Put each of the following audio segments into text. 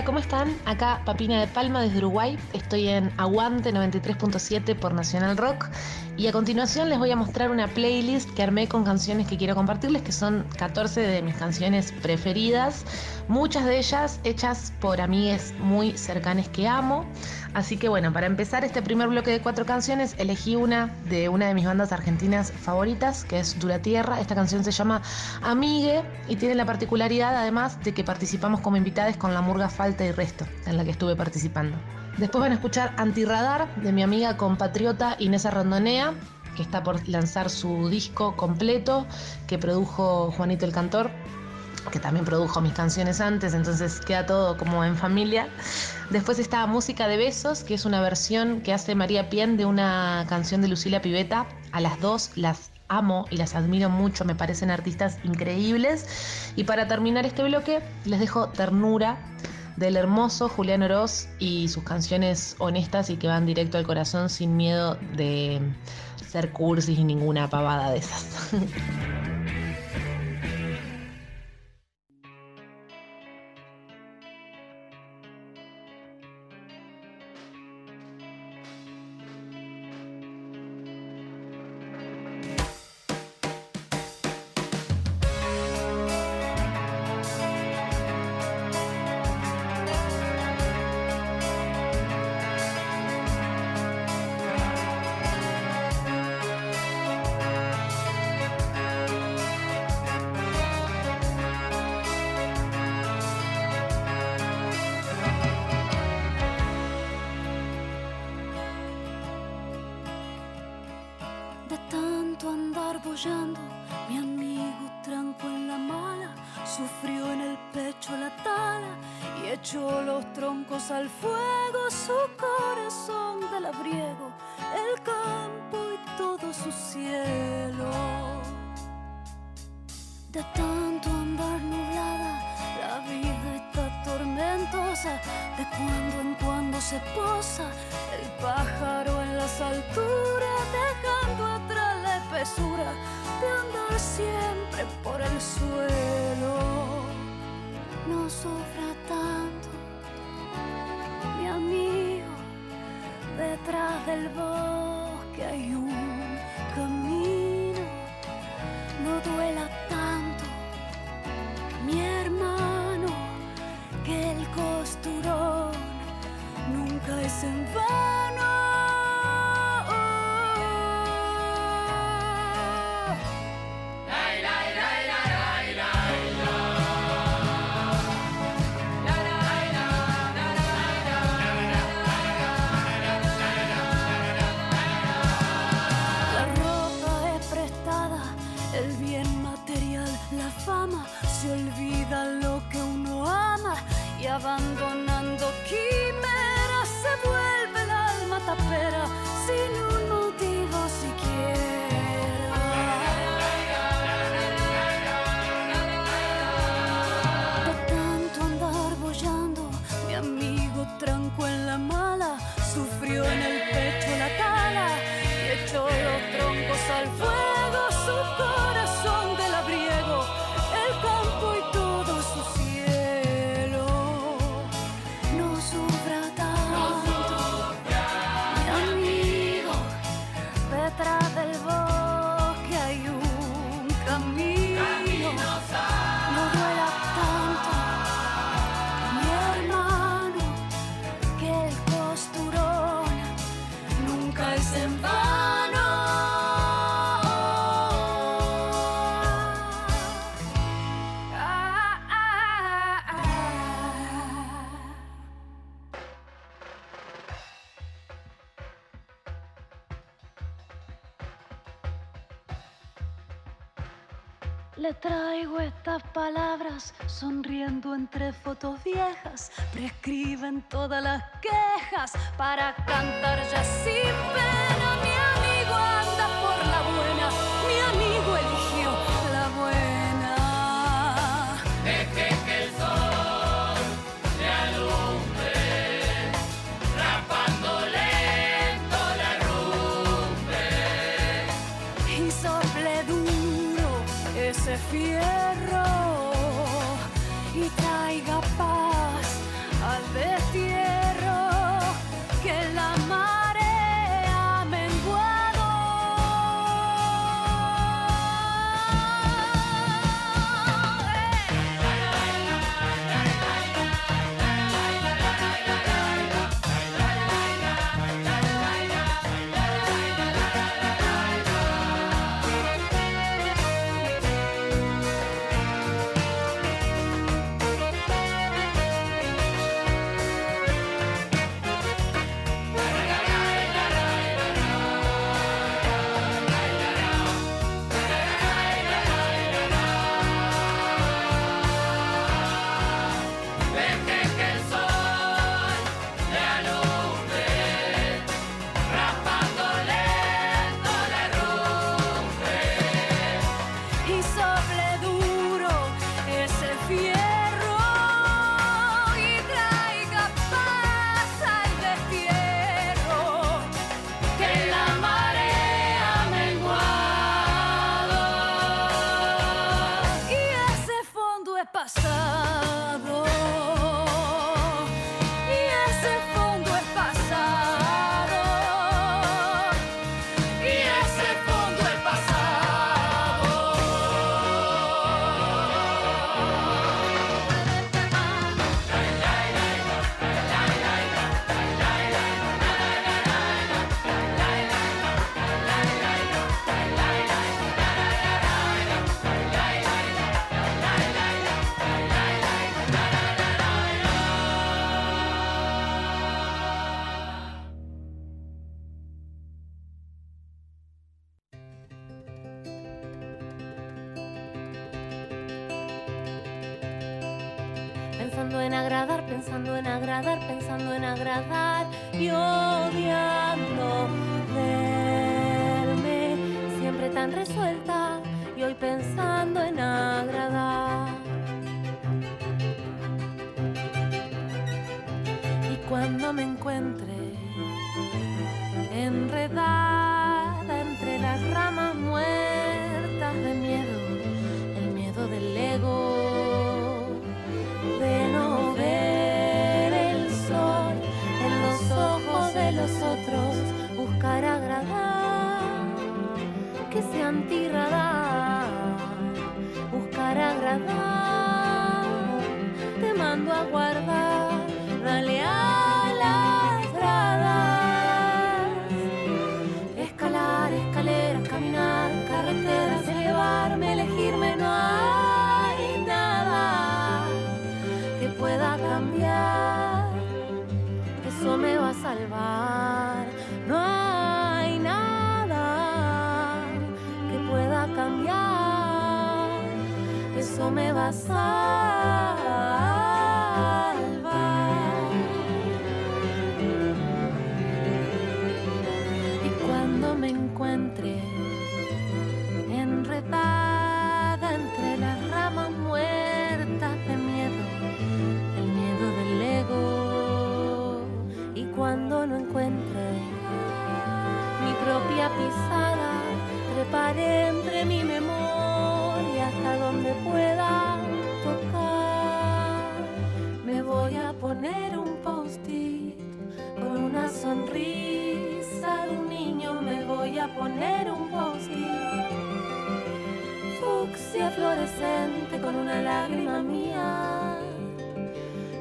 Hola, ¿cómo están? Acá Papina de Palma desde Uruguay. Estoy en Aguante 93.7 por Nacional Rock. Y a continuación les voy a mostrar una playlist que armé con canciones que quiero compartirles, que son 14 de mis canciones preferidas. Muchas de ellas hechas por amigas muy cercanas que amo. Así que bueno, para empezar este primer bloque de cuatro canciones, elegí una de una de mis bandas argentinas favoritas, que es Dura Tierra. Esta canción se llama Amigue y tiene la particularidad además de que participamos como invitadas con la murga Falta y Resto, en la que estuve participando. Después van a escuchar Antirradar de mi amiga compatriota Inés Rondonea, que está por lanzar su disco completo que produjo Juanito el Cantor que también produjo mis canciones antes, entonces queda todo como en familia. Después está Música de Besos, que es una versión que hace María Pien de una canción de Lucila Piveta. A las dos las amo y las admiro mucho, me parecen artistas increíbles. Y para terminar este bloque, les dejo Ternura del hermoso Julián Oroz y sus canciones honestas y que van directo al corazón sin miedo de ser cursis y ninguna pavada de esas. mi amigo tranco en la mala, sufrió en el pecho la tala y echó los troncos al fuego, su corazón de labriego, el campo y todo su cielo. De tanto andar nublada, la vida está tormentosa, de cuando en cuando se posa abandonando quimeras se vuelve el alma tapera Estas palabras, sonriendo entre fotos viejas, prescriben todas las quejas para cantar ya sin pena. Mi amigo anda por la buena, mi amigo eligió la buena. Deje que el sol le alumbre, rapando lento la rumbre. Y sople duro ese fiel.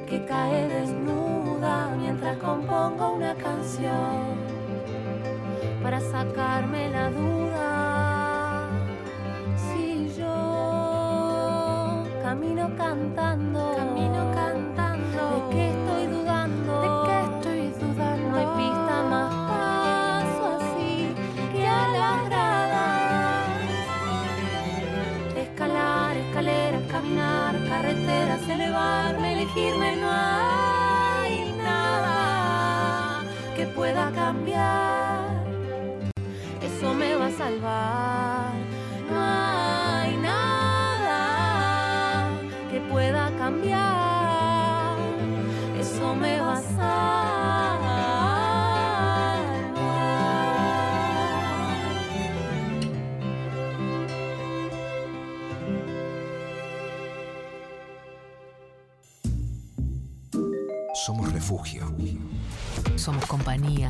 que cae desnuda mientras compongo una canción para sacarme la duda. Si yo camino cantando cambiar. Eso me va a salvar. No hay nada que pueda cambiar. Eso me va a Somos refugio. Somos compañía.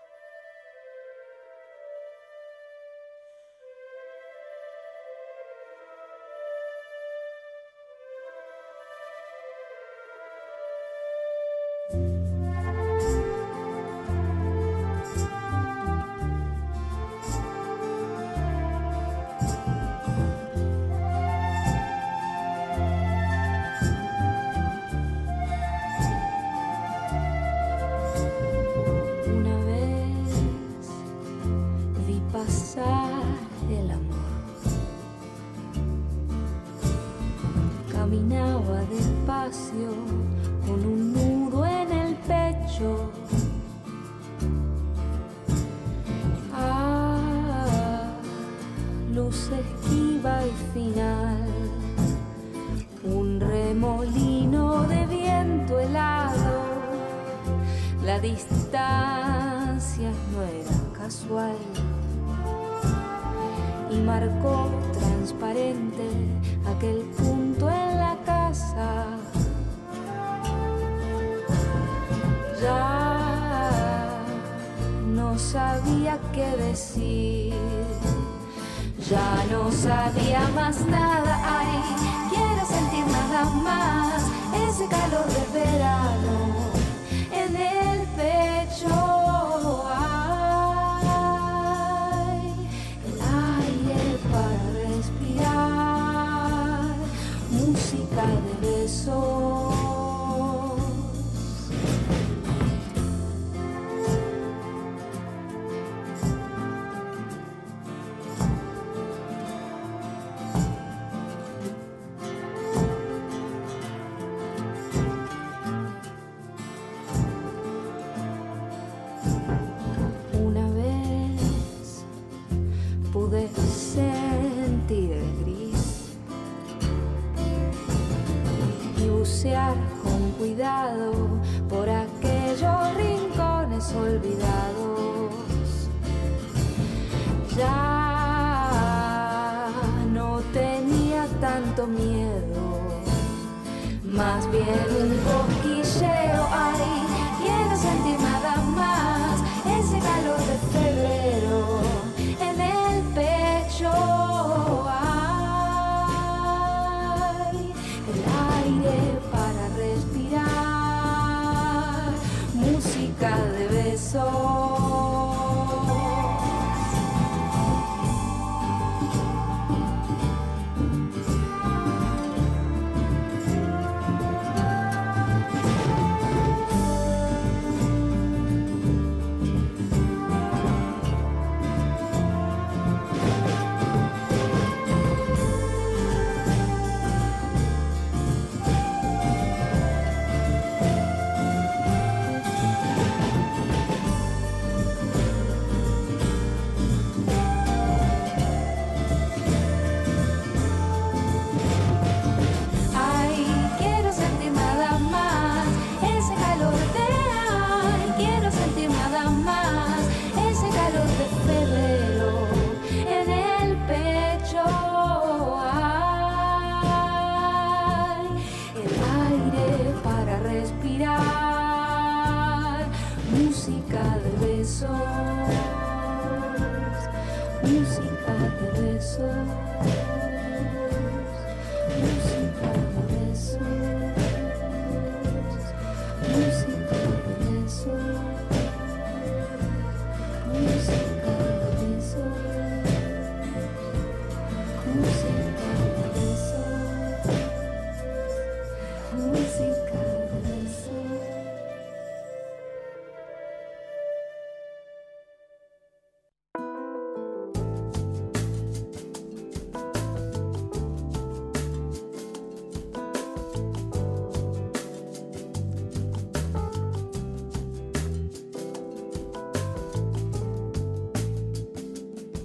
Caminaba despacio con un nudo en el pecho. Ah, luz esquiva y final. Un remolino de viento helado la distancia no era casual y marcó transparente aquel punto. Ya no sabía qué decir, ya no sabía más nada. Ay, quiero sentir nada más ese calor de verano en el pecho. Ay, el aire para respirar, música de besos. Cuidado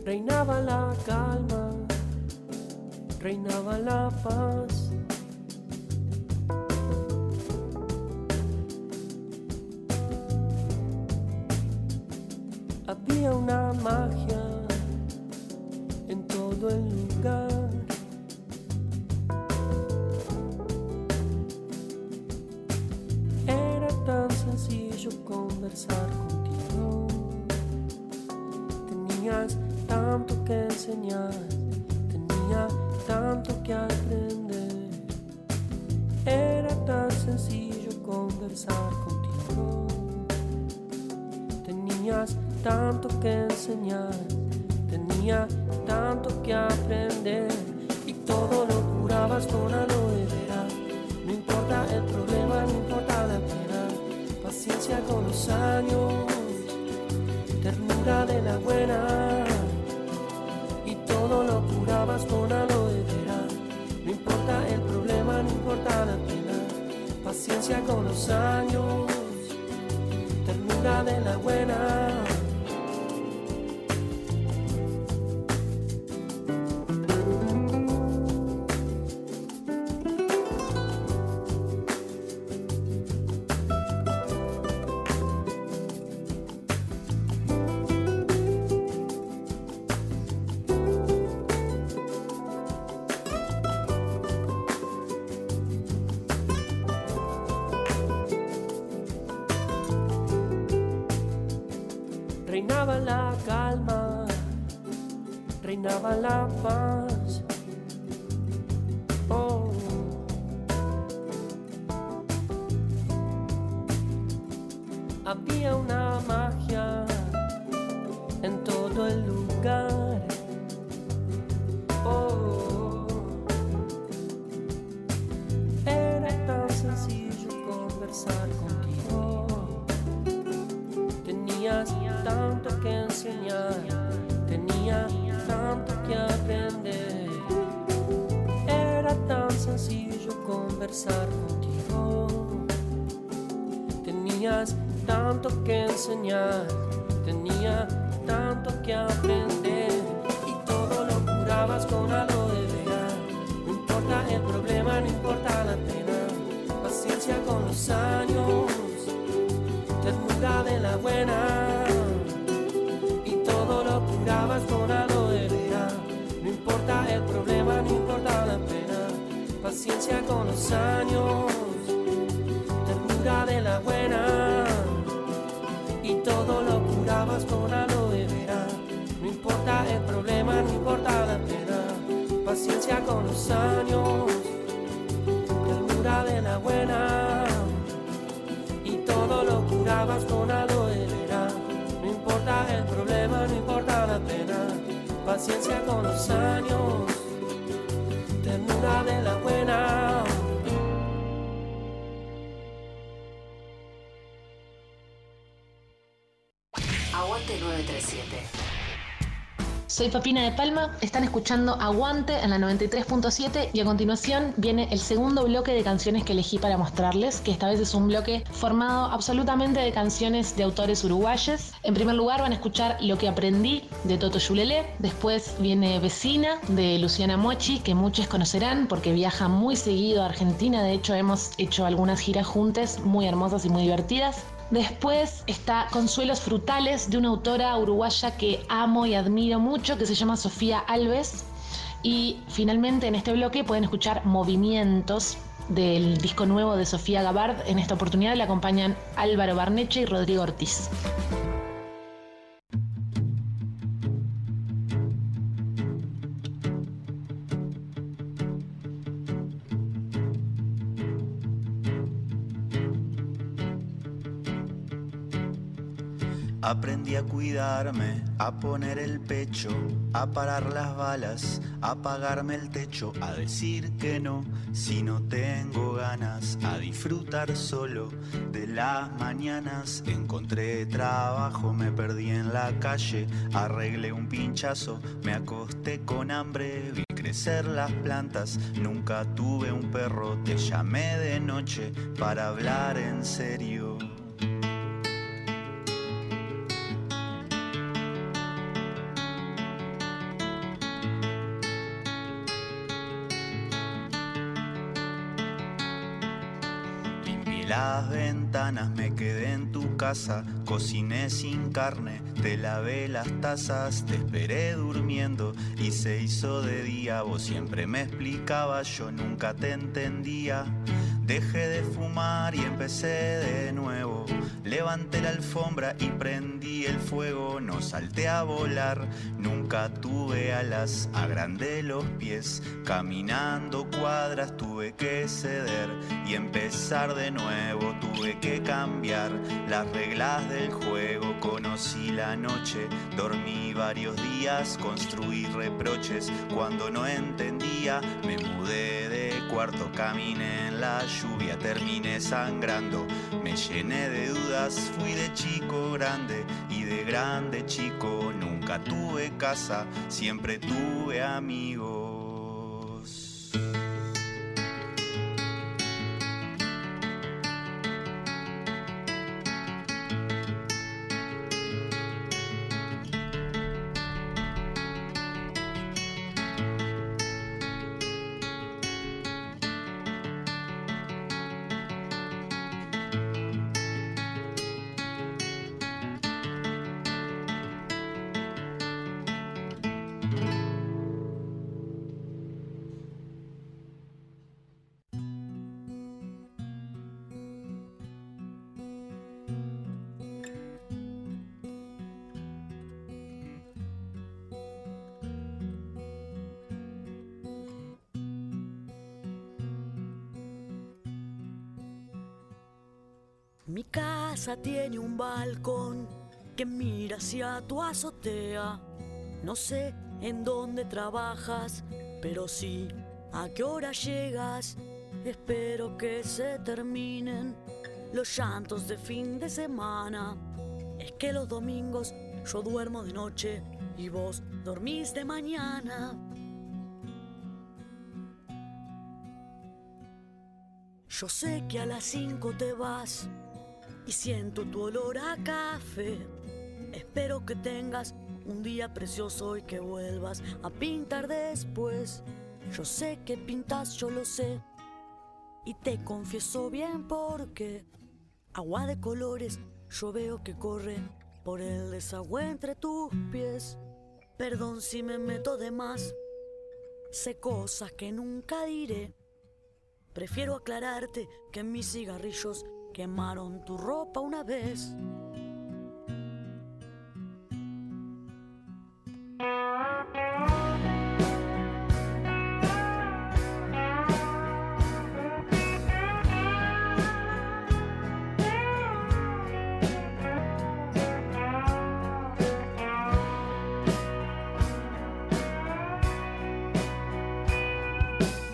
Reinaba la calma, reinaba la paz. Había una Soy Papina de Palma, están escuchando Aguante en la 93.7 y a continuación viene el segundo bloque de canciones que elegí para mostrarles, que esta vez es un bloque formado absolutamente de canciones de autores uruguayos. En primer lugar van a escuchar Lo que aprendí de Toto Yulelé, después viene Vecina de Luciana Mochi, que muchos conocerán porque viaja muy seguido a Argentina, de hecho hemos hecho algunas giras juntas muy hermosas y muy divertidas. Después está Consuelos Frutales de una autora uruguaya que amo y admiro mucho, que se llama Sofía Alves. Y finalmente en este bloque pueden escuchar Movimientos del disco nuevo de Sofía Gabard. En esta oportunidad le acompañan Álvaro Barneche y Rodrigo Ortiz. Aprendí a cuidarme, a poner el pecho, a parar las balas, a pagarme el techo, a decir que no si no tengo ganas, a disfrutar solo de las mañanas. Encontré trabajo, me perdí en la calle, arreglé un pinchazo, me acosté con hambre, vi crecer las plantas, nunca tuve un perro, te llamé de noche para hablar en serio. Me quedé en tu casa, cociné sin carne, te lavé las tazas, te esperé durmiendo y se hizo de día. Vos siempre me explicabas, yo nunca te entendía. Dejé de fumar y empecé de nuevo. Levanté la alfombra y prendí el fuego. No salté a volar, nunca tuve alas. Agrandé los pies, caminando cuadras tuve que ceder y empezar de nuevo. Tuve que cambiar las reglas del juego. Conocí la noche, dormí varios días, construí reproches cuando no entendía. Me mudé de cuarto, caminé en la lluvia, terminé sangrando. Me llené de dudas, fui de chico grande y de grande chico. Nunca tuve casa, siempre tuve amigos. Tiene un balcón que mira hacia tu azotea. No sé en dónde trabajas, pero sí a qué hora llegas. Espero que se terminen los llantos de fin de semana. Es que los domingos yo duermo de noche y vos dormís de mañana. Yo sé que a las 5 te vas y siento tu olor a café. Espero que tengas un día precioso y que vuelvas a pintar después. Yo sé que pintas, yo lo sé. Y te confieso bien porque agua de colores yo veo que corre por el desagüe entre tus pies. Perdón si me meto de más. Sé cosas que nunca diré. Prefiero aclararte que mis cigarrillos quemaron tu ropa una vez.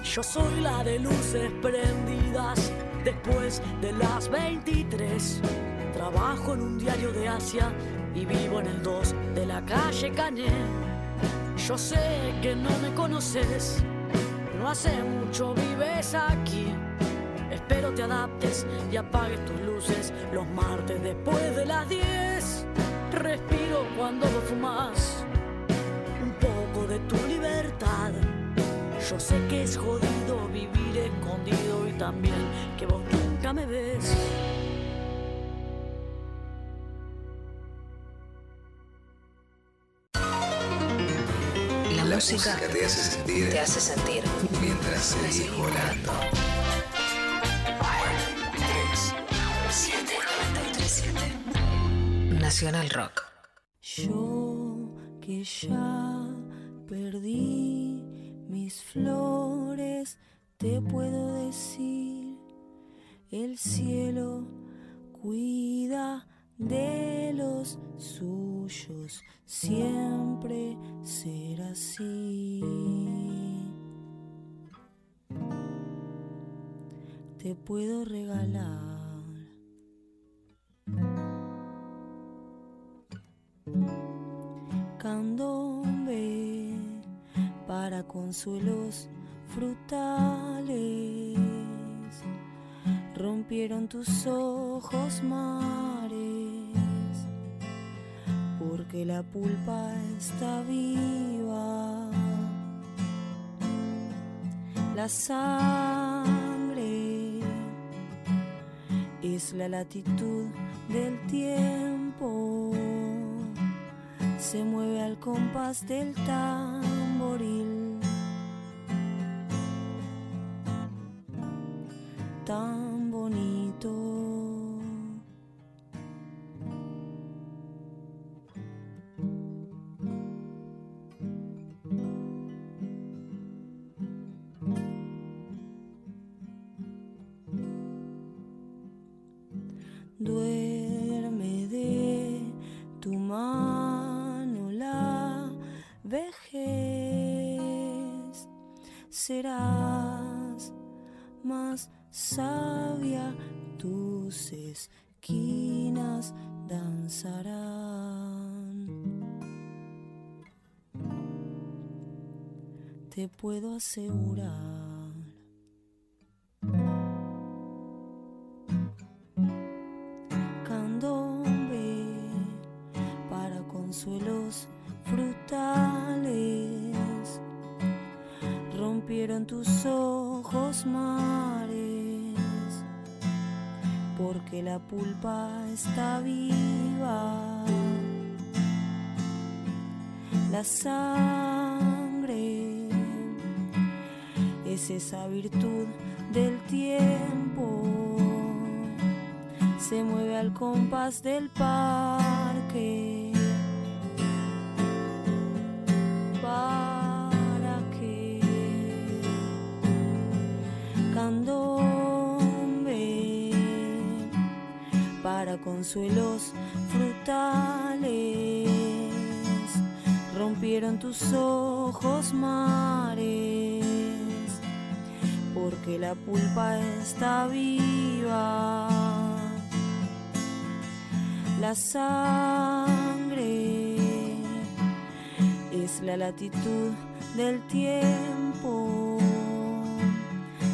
Yo soy la de luces prendidas después de las 23. Trabajo en un diario de Asia y vivo en el 2 de la calle Cané. Yo sé que no me conoces, no hace mucho vives aquí. Espero te adaptes y apagues tus luces los martes después de las 10. Respiro cuando vos fumas Yo sé que es jodido vivir escondido y también que vos nunca me ves. La, La música, música te hace sentir te hace sentir. mientras seguís volando. 3, 7, 937 Nacional Rock. Yo que ya perdí mis flores, te puedo decir, el cielo cuida de los suyos, siempre será así. Te puedo regalar consuelos frutales. Rompieron tus ojos mares, porque la pulpa está viva. La sangre es la latitud del tiempo. Se mueve al compás del tamboril. Puedo asegurar. candombe para consuelos frutales. Rompieron tus ojos mares, porque la pulpa está viva. La sangre es esa virtud del tiempo se mueve al compás del parque. Para que candombe para consuelos frutales rompieron tus ojos mares porque la pulpa está viva la sangre es la latitud del tiempo.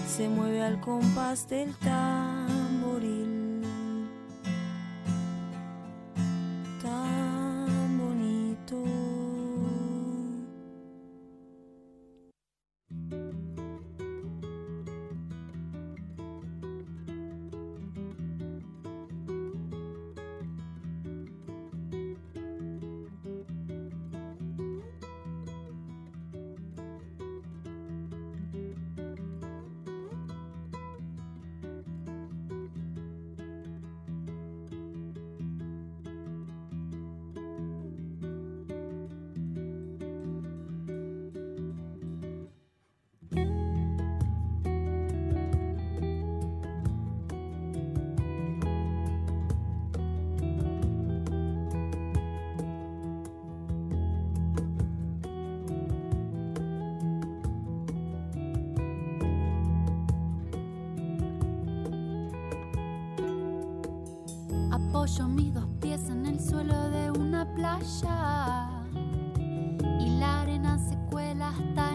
Se mueve al compás del tamboril. Apoyo mis dos pies en el suelo de una playa. Y la arena se cuela hasta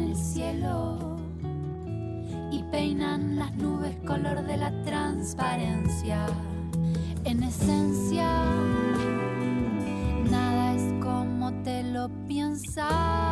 el cielo y peinan las nubes color de la transparencia. En esencia, nada es como te lo piensas.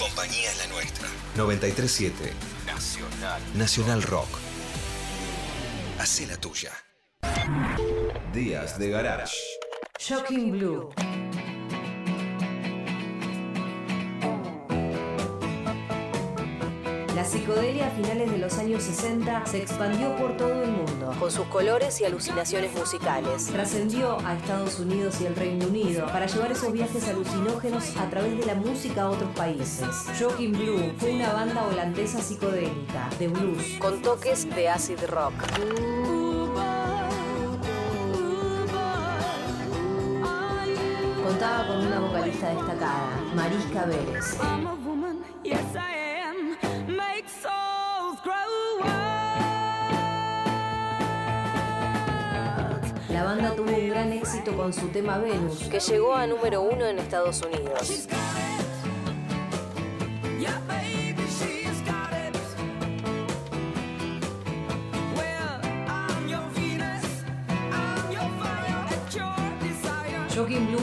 Compañía es la nuestra. 937 Nacional. Nacional Rock. Hacé la tuya. Días de Garage. Shocking Blue. La psicodelia a finales de los años 60 se expandió por todo el mundo. Con sus colores y alucinaciones musicales. Trascendió a Estados Unidos y el Reino Unido para llevar esos viajes alucinógenos a través de la música a otros países. Shocking Blue fue una banda holandesa psicodélica, de blues. Con toques de acid rock. Contaba con una vocalista destacada, Mariska Vélez. La banda tuvo un gran éxito con su tema Venus, que llegó a número uno en Estados Unidos.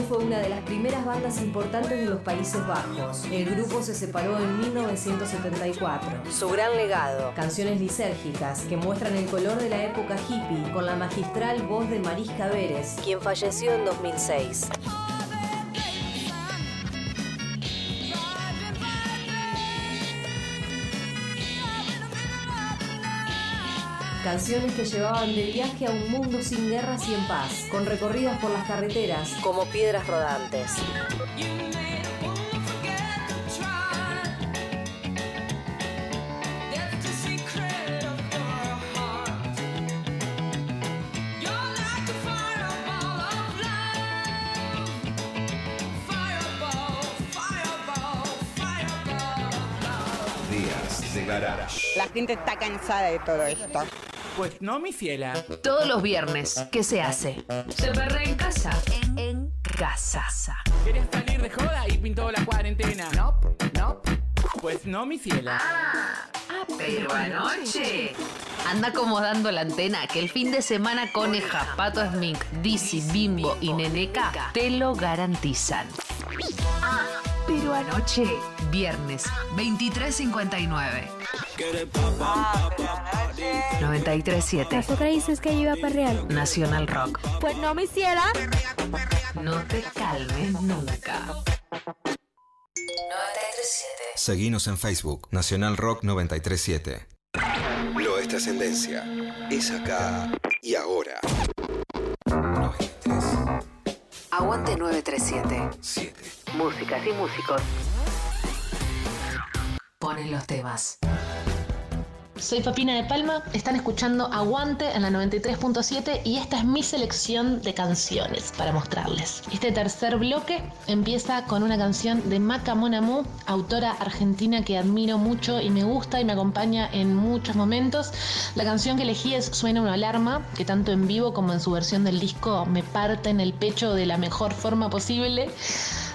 Fue una de las primeras bandas importantes de los Países Bajos. El grupo se separó en 1974. Su gran legado, canciones lisérgicas que muestran el color de la época hippie, con la magistral voz de Mariska Vélez, quien falleció en 2006. Canciones que llevaban de viaje a un mundo sin guerras y en paz, con recorridas por las carreteras como piedras rodantes. Días de Garage. La gente está cansada de todo esto. Pues no, mi fiela. Todos los viernes, ¿qué se hace? Se perrea en casa. En, casa. ¿Querías salir de joda y pintó la cuarentena? No, no. Pues no, mi fiela. Ah, pero anoche. Anda acomodando la antena que el fin de semana Coneja, Pato Smink, Dizzy, Bimbo y Neneca te lo garantizan. Ah, pero anoche, viernes, 23.59. 93.7 ¿Acaso creíces que yo iba a perrear? Nacional Rock. Pues no me hiciera. No te calmes nunca. 93.7 Seguinos en Facebook, Nacional Rock 937. Lo es trascendencia. Es acá y ahora. Aguante 937. 7. Músicas y músicos. Ponen los temas. Soy Papina de Palma, están escuchando Aguante en la 93.7 y esta es mi selección de canciones para mostrarles. Este tercer bloque empieza con una canción de Maca Monamu, autora argentina que admiro mucho y me gusta y me acompaña en muchos momentos. La canción que elegí es Suena una alarma, que tanto en vivo como en su versión del disco me parte en el pecho de la mejor forma posible.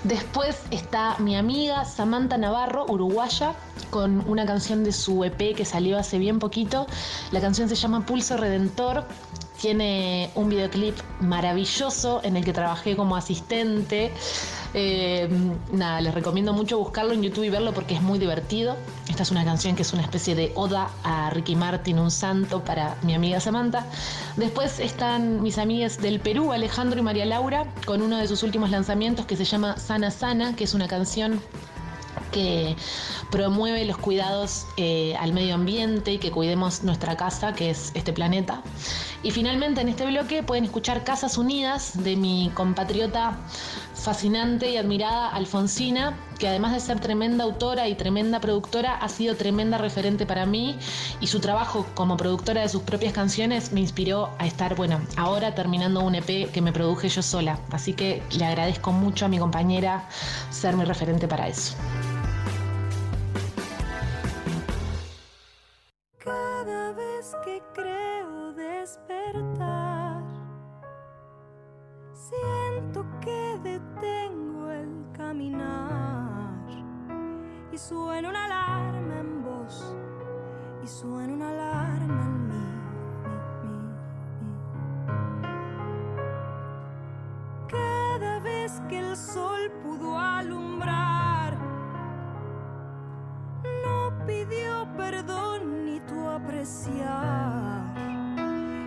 Después está mi amiga Samantha Navarro, uruguaya, con una canción de su EP que salió hace bien poquito. La canción se llama Pulso Redentor. Tiene un videoclip maravilloso en el que trabajé como asistente. Eh, nada, les recomiendo mucho buscarlo en YouTube y verlo porque es muy divertido. Esta es una canción que es una especie de oda a Ricky Martin, un santo para mi amiga Samantha. Después están mis amigas del Perú, Alejandro y María Laura, con uno de sus últimos lanzamientos que se llama Sana Sana, que es una canción que promueve los cuidados eh, al medio ambiente y que cuidemos nuestra casa, que es este planeta. Y finalmente en este bloque pueden escuchar Casas Unidas de mi compatriota fascinante y admirada Alfonsina, que además de ser tremenda autora y tremenda productora, ha sido tremenda referente para mí y su trabajo como productora de sus propias canciones me inspiró a estar, bueno, ahora terminando un EP que me produje yo sola. Así que le agradezco mucho a mi compañera ser mi referente para eso. Cada vez que creo despertar, detengo el caminar y suena una alarma en voz y suena una alarma en mí. Cada vez que el sol pudo alumbrar, no pidió perdón ni tu apreciar.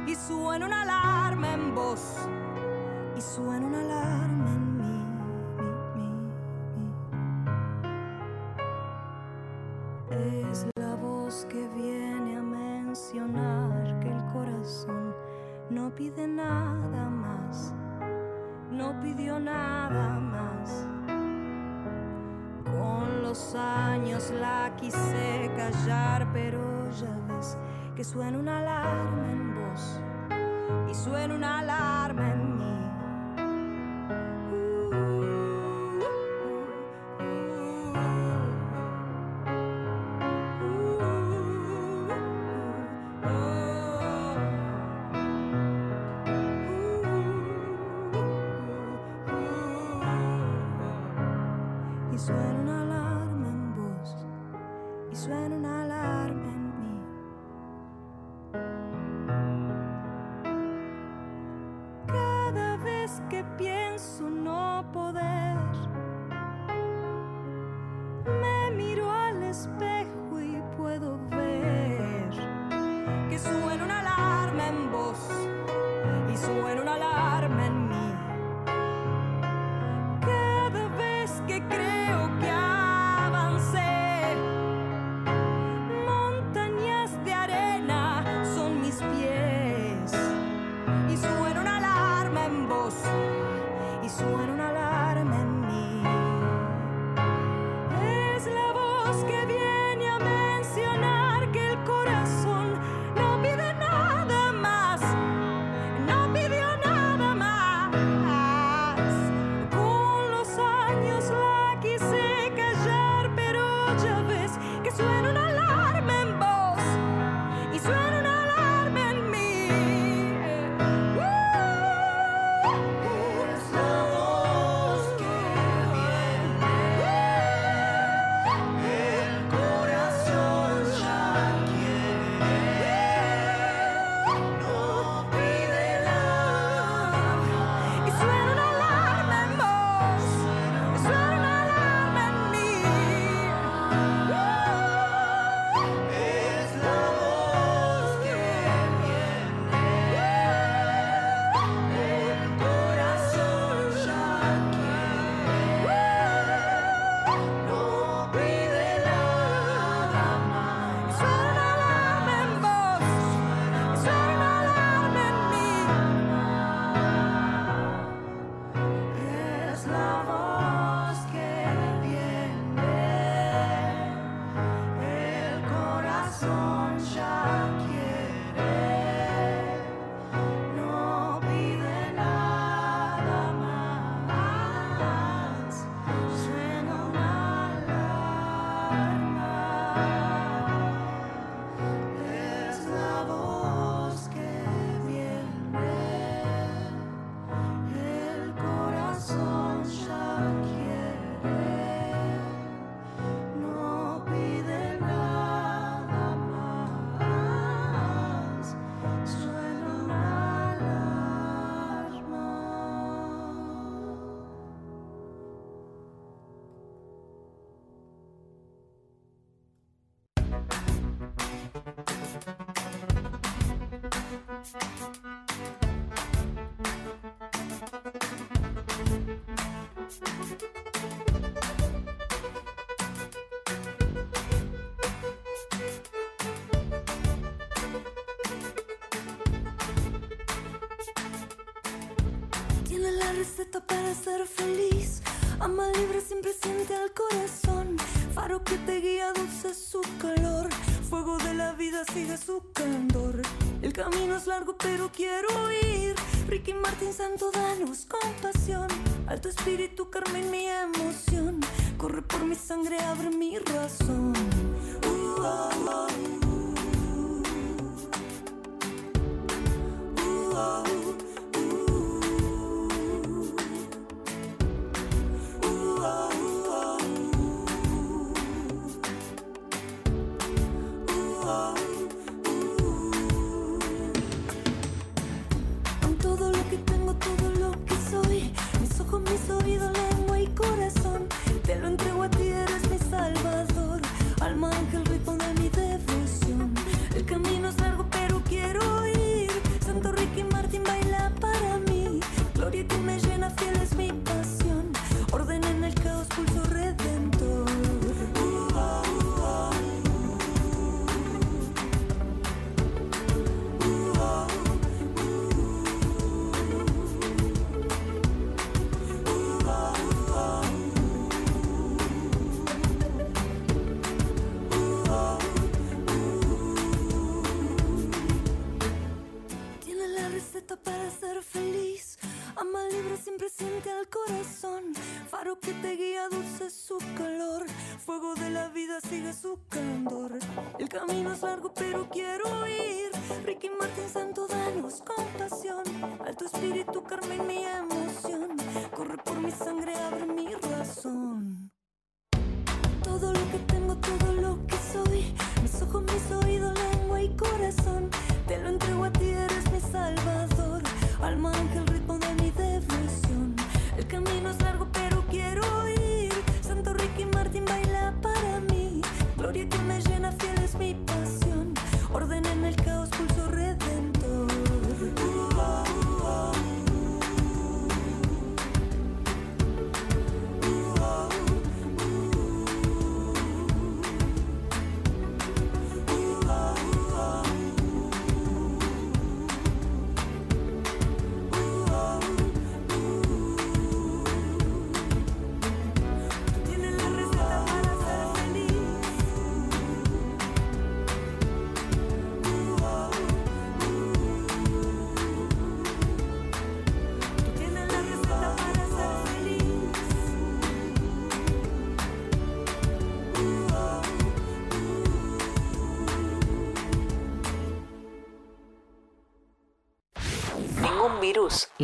Y suena una alarma en voz, y suena una alarma en mí. mí, mí. Es la voz que viene a mencionar que el corazón no pide nada más, no pidió nada más. Con los años la quise callar, pero ya ves que suena una alarma en vos y suena una alarma en mí. la receta para ser feliz. Ama libre siempre siente al corazón. Faro que te guía dulce su calor. Fuego de la vida sigue su candor. El camino es largo pero quiero ir. Ricky Martín Santo danos compasión. Alto espíritu Carmen mi emoción. Corre por mi sangre abre mi razón. Uh -oh, oh. uh -oh. -oh.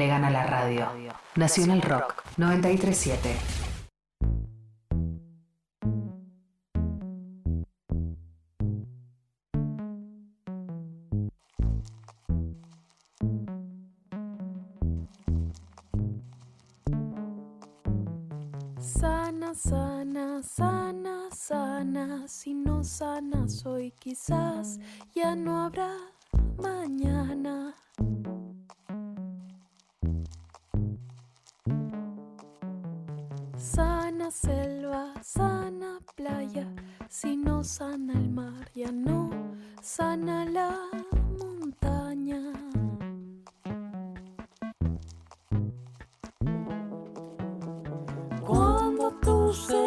Le gana la radio. Nacional Rock 937. Cuando tus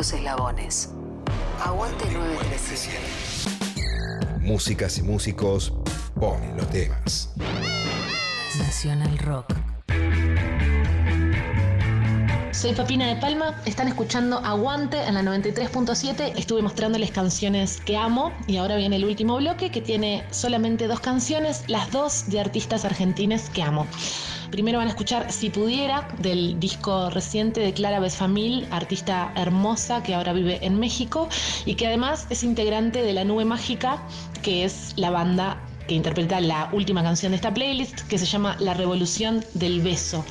los eslabones. Aguante 937. Músicas y músicos ponen los temas. Nacional Rock. Soy Papina de Palma, están escuchando Aguante en la 93.7. Estuve mostrándoles canciones que amo y ahora viene el último bloque que tiene solamente dos canciones, las dos de artistas argentines que amo. Primero van a escuchar Si Pudiera, del disco reciente de Clara Besfamil, artista hermosa que ahora vive en México y que además es integrante de La Nube Mágica, que es la banda que interpreta la última canción de esta playlist, que se llama La Revolución del Beso,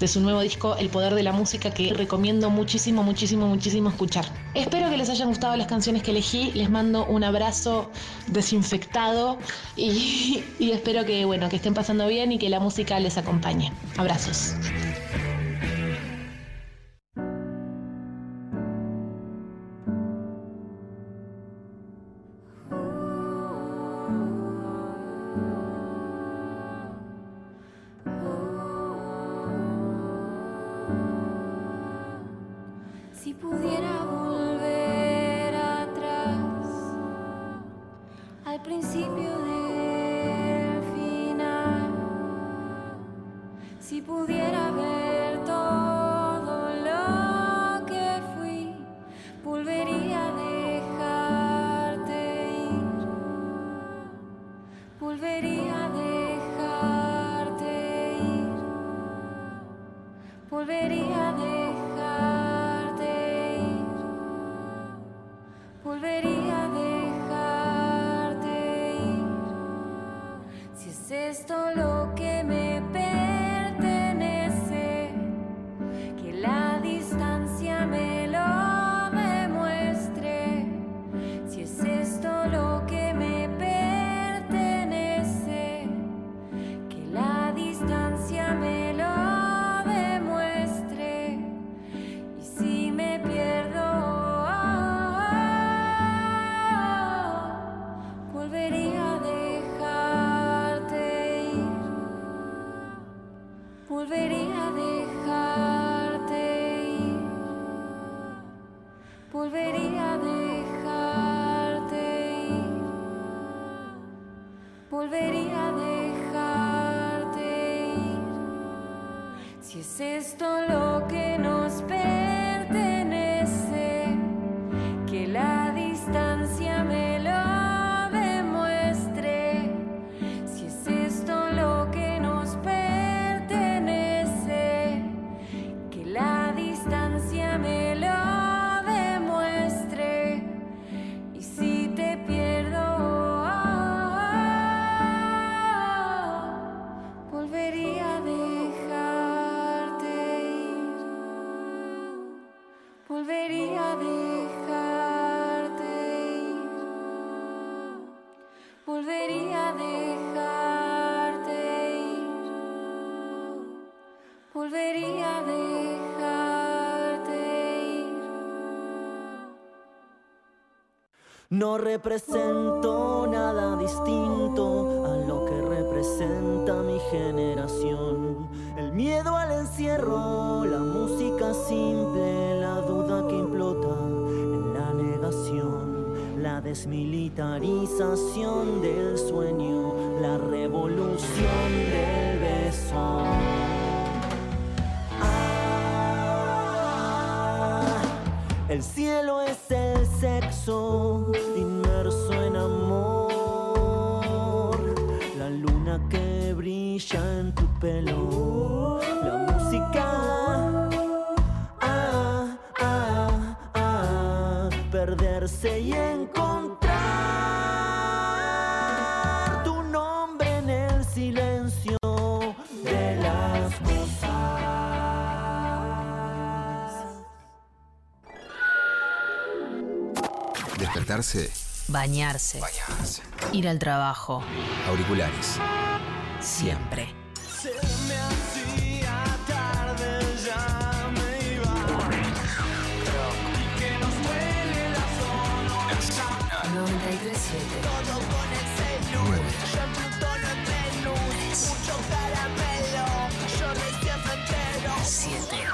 de su nuevo disco El Poder de la Música, que recomiendo muchísimo, muchísimo, muchísimo escuchar. Espero que les hayan gustado las canciones que elegí, les mando un abrazo desinfectado y, y espero que, bueno, que estén pasando bien y que la música les acompañe. Abrazos. already esto lo No represento nada distinto a lo que representa mi generación. El miedo al encierro, la música simple, la duda que implota en la negación, la desmilitarización del sueño, la revolución del beso. Ah, el cielo es el sexo inmerso en amor. La luna que brilla en tu pelo. La música. Ah, ah, ah, perderse y encontrar Despertarse, Bañarse. bañarse. Ir al trabajo. Auriculares. Siempre. Se me hacía tarde, ya me iba. Y que nos duele la zona. 937. Todo con el celu. Yo en Plutón en Venus. Mucho caramelo. Yo recién me entero. 7.